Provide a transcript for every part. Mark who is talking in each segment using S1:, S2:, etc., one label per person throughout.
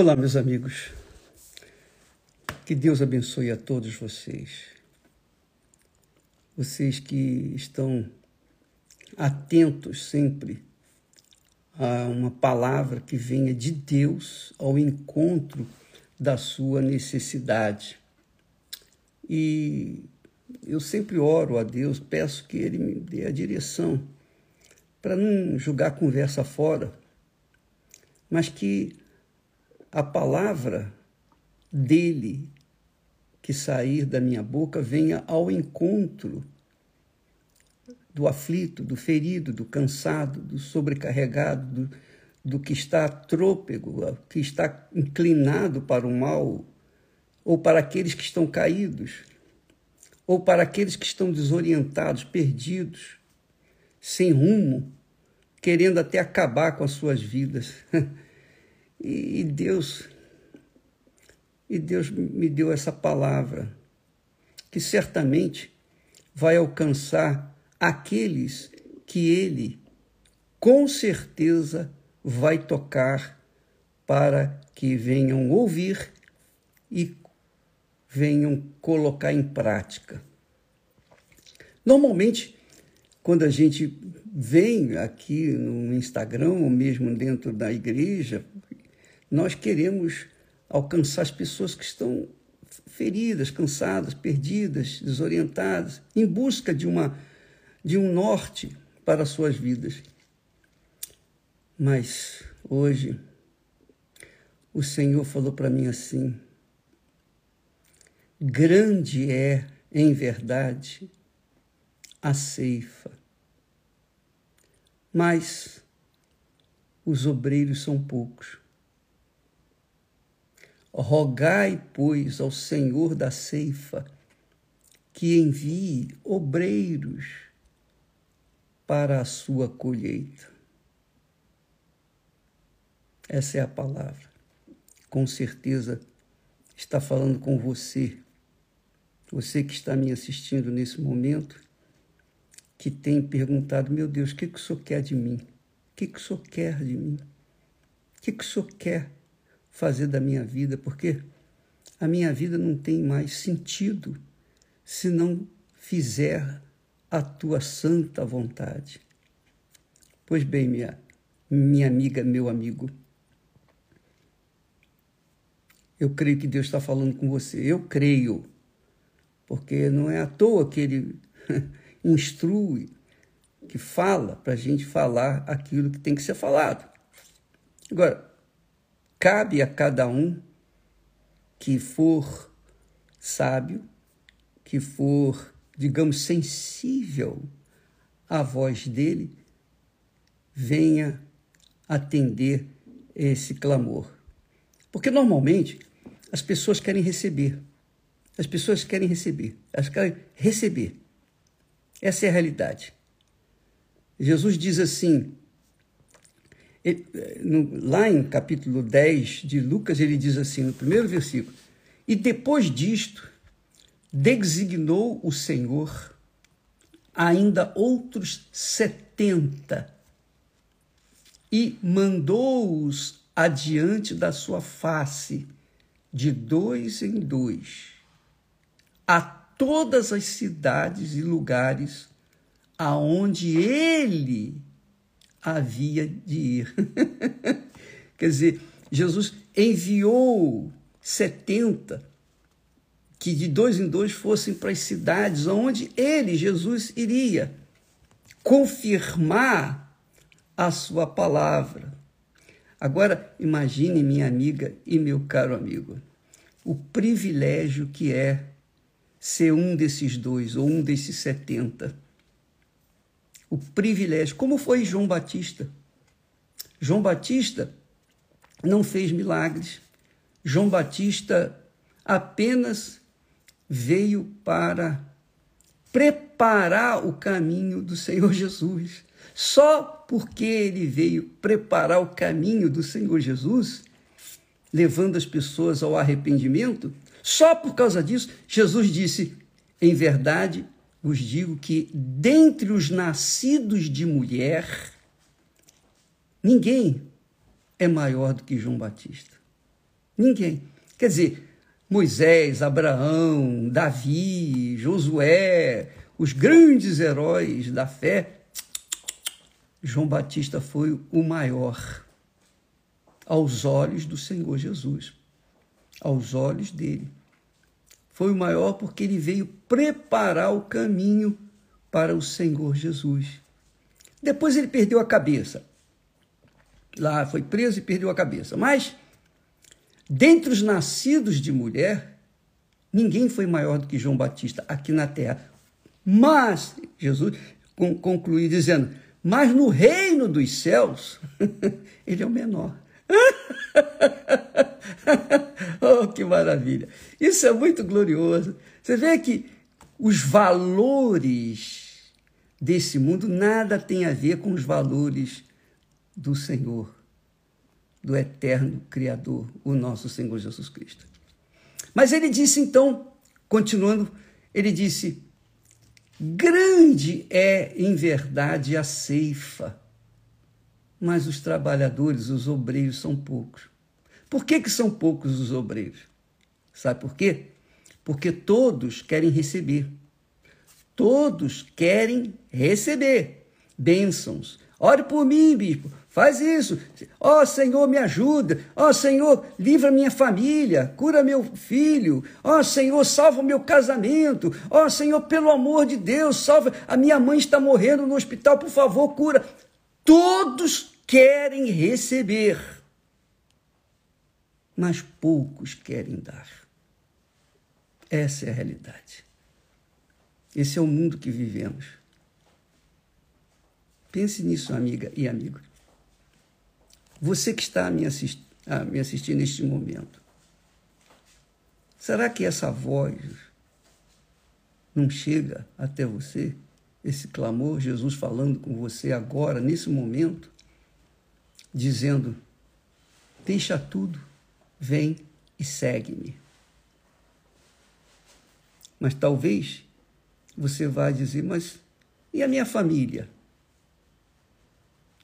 S1: Olá, meus amigos. Que Deus abençoe a todos vocês. Vocês que estão atentos sempre a uma palavra que venha de Deus ao encontro da sua necessidade. E eu sempre oro a Deus, peço que Ele me dê a direção para não jogar conversa fora, mas que a palavra dele que sair da minha boca venha ao encontro do aflito, do ferido, do cansado, do sobrecarregado, do, do que está trôpego, que está inclinado para o mal, ou para aqueles que estão caídos, ou para aqueles que estão desorientados, perdidos, sem rumo, querendo até acabar com as suas vidas. E, Deus, e Deus me deu essa palavra, que certamente vai alcançar aqueles que Ele, com certeza, vai tocar para que venham ouvir e venham colocar em prática. Normalmente, quando a gente vem aqui no Instagram ou mesmo dentro da igreja, nós queremos alcançar as pessoas que estão feridas, cansadas, perdidas, desorientadas, em busca de uma de um norte para as suas vidas. Mas hoje o Senhor falou para mim assim: grande é, em verdade, a ceifa, mas os obreiros são poucos. Rogai, pois, ao Senhor da ceifa que envie obreiros para a sua colheita. Essa é a palavra. Com certeza está falando com você, você que está me assistindo nesse momento, que tem perguntado: meu Deus, o que, que o Senhor quer de mim? O que, que o Senhor quer de mim? O que, que o Senhor quer? Fazer da minha vida, porque a minha vida não tem mais sentido se não fizer a tua santa vontade. Pois bem, minha, minha amiga, meu amigo, eu creio que Deus está falando com você. Eu creio, porque não é à toa que Ele instrui, que fala para a gente falar aquilo que tem que ser falado. Agora, Cabe a cada um que for sábio, que for, digamos, sensível à voz dele, venha atender esse clamor. Porque normalmente as pessoas querem receber. As pessoas querem receber. Elas querem receber. Essa é a realidade. Jesus diz assim: ele, no, lá em capítulo 10 de Lucas, ele diz assim, no primeiro versículo: E depois disto, designou o Senhor ainda outros setenta e mandou-os adiante da sua face, de dois em dois, a todas as cidades e lugares aonde ele havia de ir. Quer dizer, Jesus enviou 70 que de dois em dois fossem para as cidades onde ele, Jesus, iria confirmar a sua palavra. Agora, imagine, minha amiga e meu caro amigo, o privilégio que é ser um desses dois ou um desses setenta o privilégio, como foi João Batista. João Batista não fez milagres. João Batista apenas veio para preparar o caminho do Senhor Jesus. Só porque ele veio preparar o caminho do Senhor Jesus, levando as pessoas ao arrependimento, só por causa disso, Jesus disse: Em verdade, vos digo que dentre os nascidos de mulher, ninguém é maior do que João Batista. Ninguém. Quer dizer, Moisés, Abraão, Davi, Josué, os grandes heróis da fé, João Batista foi o maior aos olhos do Senhor Jesus, aos olhos dele. Foi o maior porque ele veio preparar o caminho para o Senhor Jesus. Depois ele perdeu a cabeça. Lá foi preso e perdeu a cabeça. Mas, dentre os nascidos de mulher, ninguém foi maior do que João Batista aqui na terra. Mas, Jesus conclui dizendo: Mas no reino dos céus, ele é o menor. oh, que maravilha! Isso é muito glorioso. Você vê que os valores desse mundo nada tem a ver com os valores do Senhor, do eterno Criador, o nosso Senhor Jesus Cristo. Mas ele disse então, continuando, ele disse: Grande é em verdade a ceifa, mas os trabalhadores, os obreiros, são poucos. Por que, que são poucos os obreiros? Sabe por quê? Porque todos querem receber. Todos querem receber bênçãos. Ore por mim, bispo. Faz isso. Ó oh, Senhor, me ajuda. Ó oh, Senhor, livra minha família. Cura meu filho. Ó oh, Senhor, salva o meu casamento. Ó oh, Senhor, pelo amor de Deus, salva. A minha mãe está morrendo no hospital. Por favor, cura. Todos querem receber, mas poucos querem dar. Essa é a realidade. Esse é o mundo que vivemos. Pense nisso, amiga e amigo. Você que está a me, assistir, a me assistir neste momento, será que essa voz não chega até você? Esse clamor, Jesus falando com você agora, nesse momento, dizendo: Deixa tudo, vem e segue-me. Mas talvez você vá dizer: Mas e a minha família?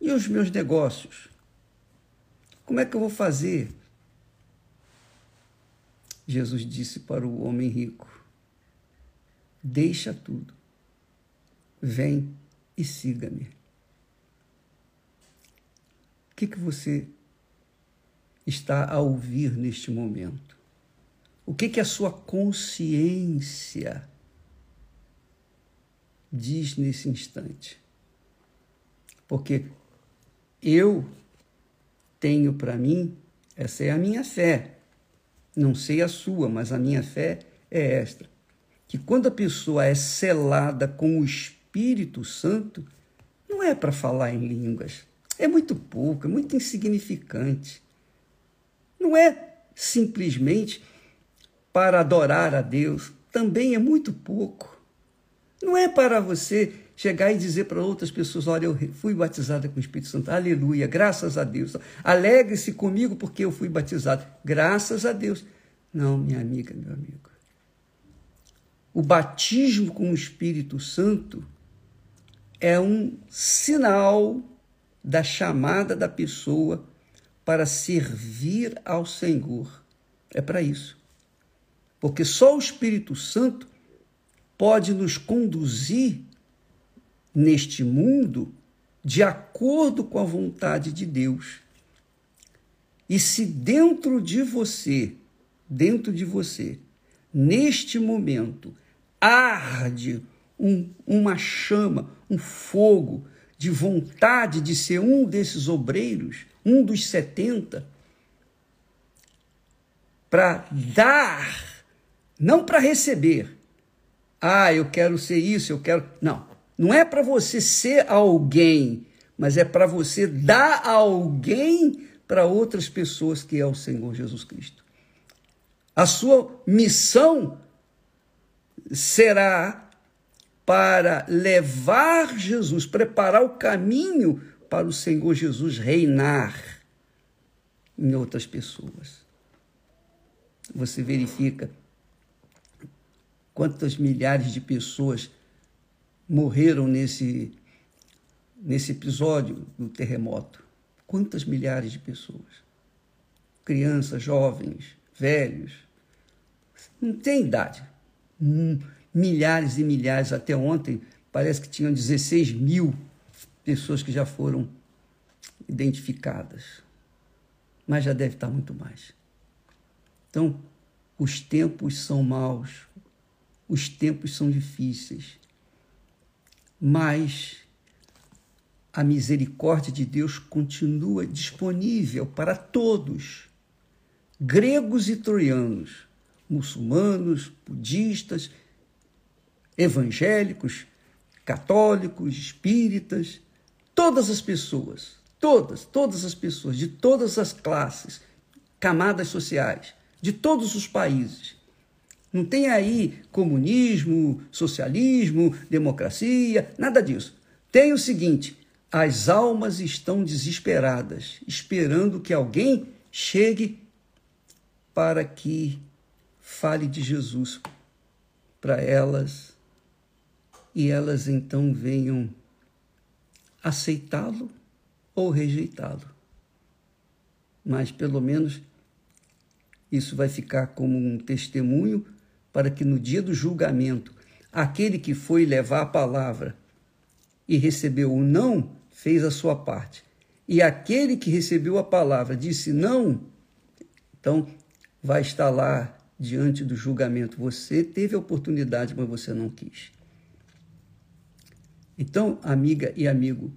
S1: E os meus negócios? Como é que eu vou fazer? Jesus disse para o homem rico: Deixa tudo, vem e siga-me. O que, que você está a ouvir neste momento? O que, que a sua consciência diz nesse instante? Porque eu tenho para mim, essa é a minha fé. Não sei a sua, mas a minha fé é esta: que quando a pessoa é selada com o Espírito Santo, não é para falar em línguas. É muito pouco, é muito insignificante. Não é simplesmente para adorar a Deus, também é muito pouco. Não é para você chegar e dizer para outras pessoas: olha, eu fui batizada com o Espírito Santo, aleluia, graças a Deus. Alegre-se comigo porque eu fui batizado, graças a Deus. Não, minha amiga, meu amigo. O batismo com o Espírito Santo é um sinal da chamada da pessoa para servir ao Senhor. É para isso. Porque só o Espírito Santo pode nos conduzir neste mundo de acordo com a vontade de Deus. E se dentro de você, dentro de você, neste momento, arde um, uma chama, um fogo de vontade de ser um desses obreiros, um dos 70, para dar, não para receber. Ah, eu quero ser isso, eu quero. Não. Não é para você ser alguém, mas é para você dar alguém para outras pessoas que é o Senhor Jesus Cristo. A sua missão será para levar Jesus, preparar o caminho para o Senhor Jesus reinar em outras pessoas. Você verifica quantas milhares de pessoas morreram nesse, nesse episódio do terremoto? Quantas milhares de pessoas? crianças, jovens, velhos. Não tem idade. Hum, milhares e milhares, até ontem, parece que tinham 16 mil pessoas que já foram identificadas. Mas já deve estar muito mais. Então, os tempos são maus, os tempos são difíceis, mas a misericórdia de Deus continua disponível para todos, gregos e troianos, muçulmanos, budistas, evangélicos, católicos, espíritas, todas as pessoas, todas, todas as pessoas de todas as classes, camadas sociais, de todos os países. Não tem aí comunismo, socialismo, democracia, nada disso. Tem o seguinte: as almas estão desesperadas, esperando que alguém chegue para que fale de Jesus para elas e elas então venham aceitá-lo ou rejeitá-lo. Mas pelo menos isso vai ficar como um testemunho para que no dia do julgamento, aquele que foi levar a palavra e recebeu o não, fez a sua parte. E aquele que recebeu a palavra disse não, então vai estar lá diante do julgamento. Você teve a oportunidade, mas você não quis. Então, amiga e amigo,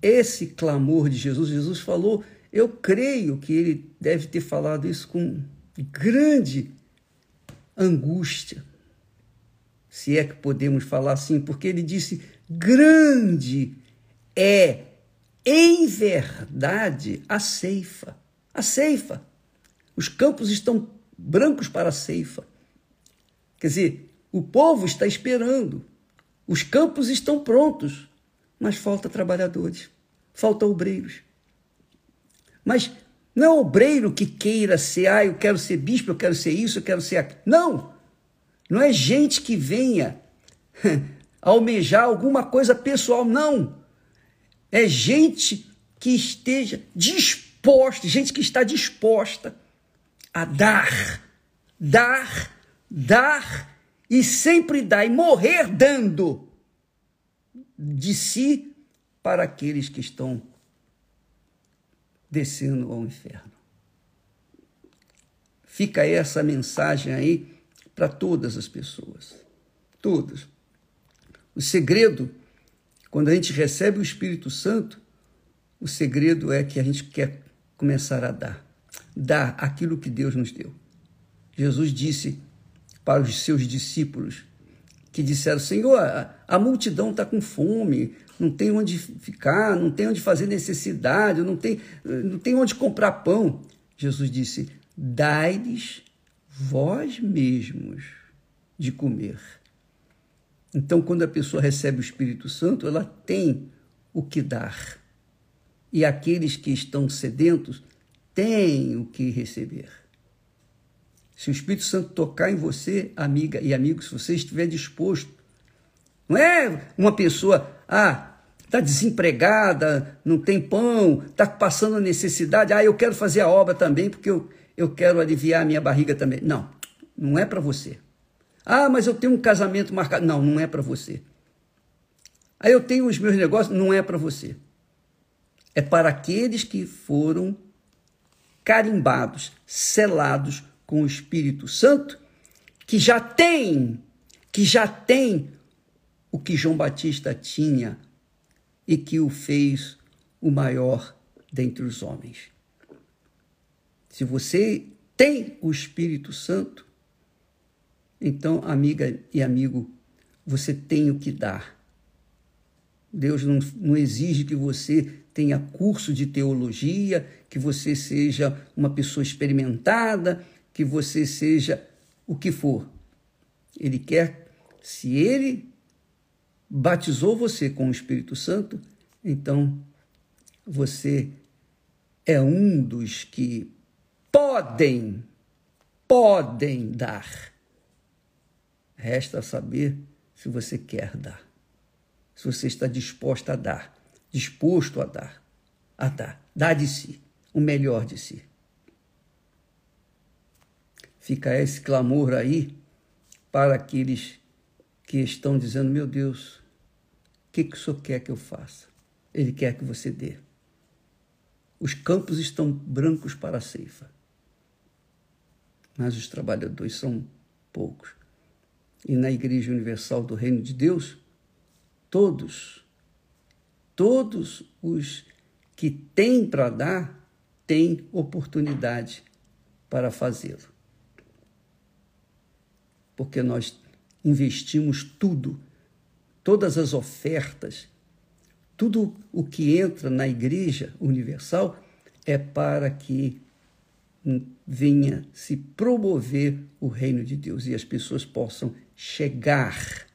S1: esse clamor de Jesus, Jesus falou eu creio que ele deve ter falado isso com grande angústia, se é que podemos falar assim, porque ele disse: grande é, em verdade, a ceifa. A ceifa. Os campos estão brancos para a ceifa. Quer dizer, o povo está esperando, os campos estão prontos, mas falta trabalhadores, falta obreiros. Mas não é obreiro que queira ser, ah, eu quero ser bispo, eu quero ser isso, eu quero ser aquilo. Não! Não é gente que venha almejar alguma coisa pessoal, não. É gente que esteja disposta, gente que está disposta a dar, dar, dar e sempre dar e morrer dando de si para aqueles que estão descendo ao inferno. Fica essa mensagem aí para todas as pessoas. Todas. O segredo, quando a gente recebe o Espírito Santo, o segredo é que a gente quer começar a dar. Dar aquilo que Deus nos deu. Jesus disse para os seus discípulos que disseram: Senhor, a, a multidão está com fome, não tem onde ficar, não tem onde fazer necessidade, não tem, não tem onde comprar pão. Jesus disse: Dai-lhes vós mesmos de comer. Então, quando a pessoa recebe o Espírito Santo, ela tem o que dar. E aqueles que estão sedentos têm o que receber. Se o Espírito Santo tocar em você, amiga e amigo, se você estiver disposto, não é uma pessoa, ah, está desempregada, não tem pão, está passando necessidade. Ah, eu quero fazer a obra também porque eu, eu quero aliviar a minha barriga também. Não, não é para você. Ah, mas eu tenho um casamento marcado. Não, não é para você. Ah, eu tenho os meus negócios. Não é para você. É para aqueles que foram carimbados, selados com o Espírito Santo, que já tem, que já tem o que João Batista tinha e que o fez o maior dentre os homens. Se você tem o Espírito Santo, então, amiga e amigo, você tem o que dar. Deus não, não exige que você tenha curso de teologia, que você seja uma pessoa experimentada, que você seja o que for. Ele quer, se ele batizou você com o Espírito Santo, então você é um dos que podem, podem dar. Resta saber se você quer dar, se você está disposto a dar, disposto a dar, a dar, dar de si, o melhor de si. Fica esse clamor aí para aqueles que estão dizendo: Meu Deus, o que, que o Senhor quer que eu faça? Ele quer que você dê. Os campos estão brancos para a ceifa, mas os trabalhadores são poucos. E na Igreja Universal do Reino de Deus, todos, todos os que têm para dar, têm oportunidade para fazê-lo. Porque nós investimos tudo, todas as ofertas, tudo o que entra na Igreja Universal é para que venha se promover o reino de Deus e as pessoas possam chegar,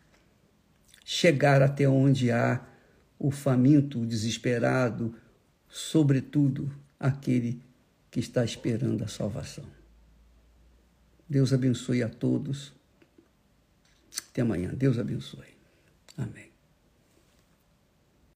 S1: chegar até onde há o faminto, o desesperado, sobretudo aquele que está esperando a salvação. Deus abençoe a todos. Até amanhã. Deus abençoe. Amém.